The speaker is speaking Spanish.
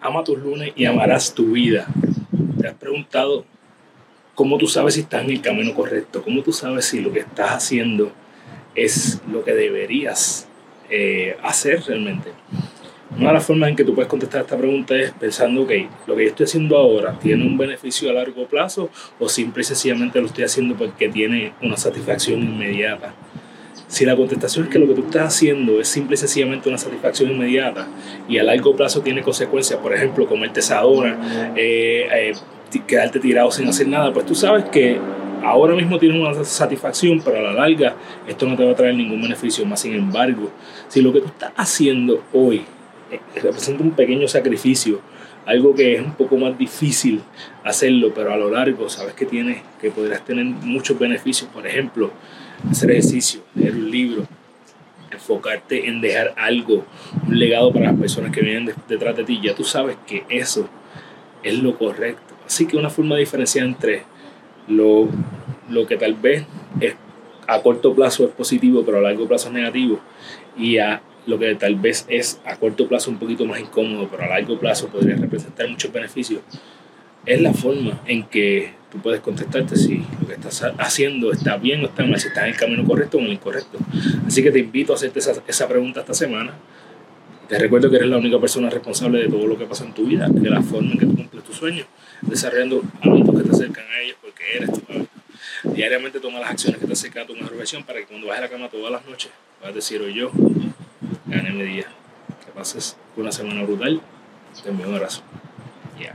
ama tus lunes y amarás tu vida. ¿Te has preguntado cómo tú sabes si estás en el camino correcto? ¿Cómo tú sabes si lo que estás haciendo es lo que deberías eh, hacer realmente? Una de las formas en que tú puedes contestar esta pregunta es pensando, ok, lo que yo estoy haciendo ahora tiene un beneficio a largo plazo o simple y sencillamente lo estoy haciendo porque tiene una satisfacción inmediata. Si la contestación es que lo que tú estás haciendo es simple y sencillamente una satisfacción inmediata y a largo plazo tiene consecuencias, por ejemplo, comerte esa hora, eh, eh, quedarte tirado sin hacer nada, pues tú sabes que ahora mismo tienes una satisfacción, pero a la larga esto no te va a traer ningún beneficio. Más sin embargo, si lo que tú estás haciendo hoy eh, representa un pequeño sacrificio, algo que es un poco más difícil hacerlo, pero a lo largo sabes que tienes, que podrás tener muchos beneficios. Por ejemplo, hacer ejercicio, leer un libro, enfocarte en dejar algo, un legado para las personas que vienen detrás de ti. Ya tú sabes que eso es lo correcto. Así que una forma de diferenciar entre lo, lo que tal vez es, a corto plazo es positivo, pero a largo plazo es negativo, y a lo que tal vez es a corto plazo un poquito más incómodo, pero a largo plazo podría representar muchos beneficios, es la forma en que tú puedes contestarte si lo que estás haciendo está bien o está mal, si estás en el camino correcto o en el incorrecto. Así que te invito a hacerte esa, esa pregunta esta semana. Te recuerdo que eres la única persona responsable de todo lo que pasa en tu vida, de la forma en que tú cumples tus sueños, desarrollando hábitos que te acercan a ellos porque eres tu hábito. Diariamente toma las acciones que te acercan a tu mejor versión para que cuando bajes a la cama todas las noches puedas decir hoy yo gané mi día. Que pases una semana brutal. Te envío un abrazo. Yeah.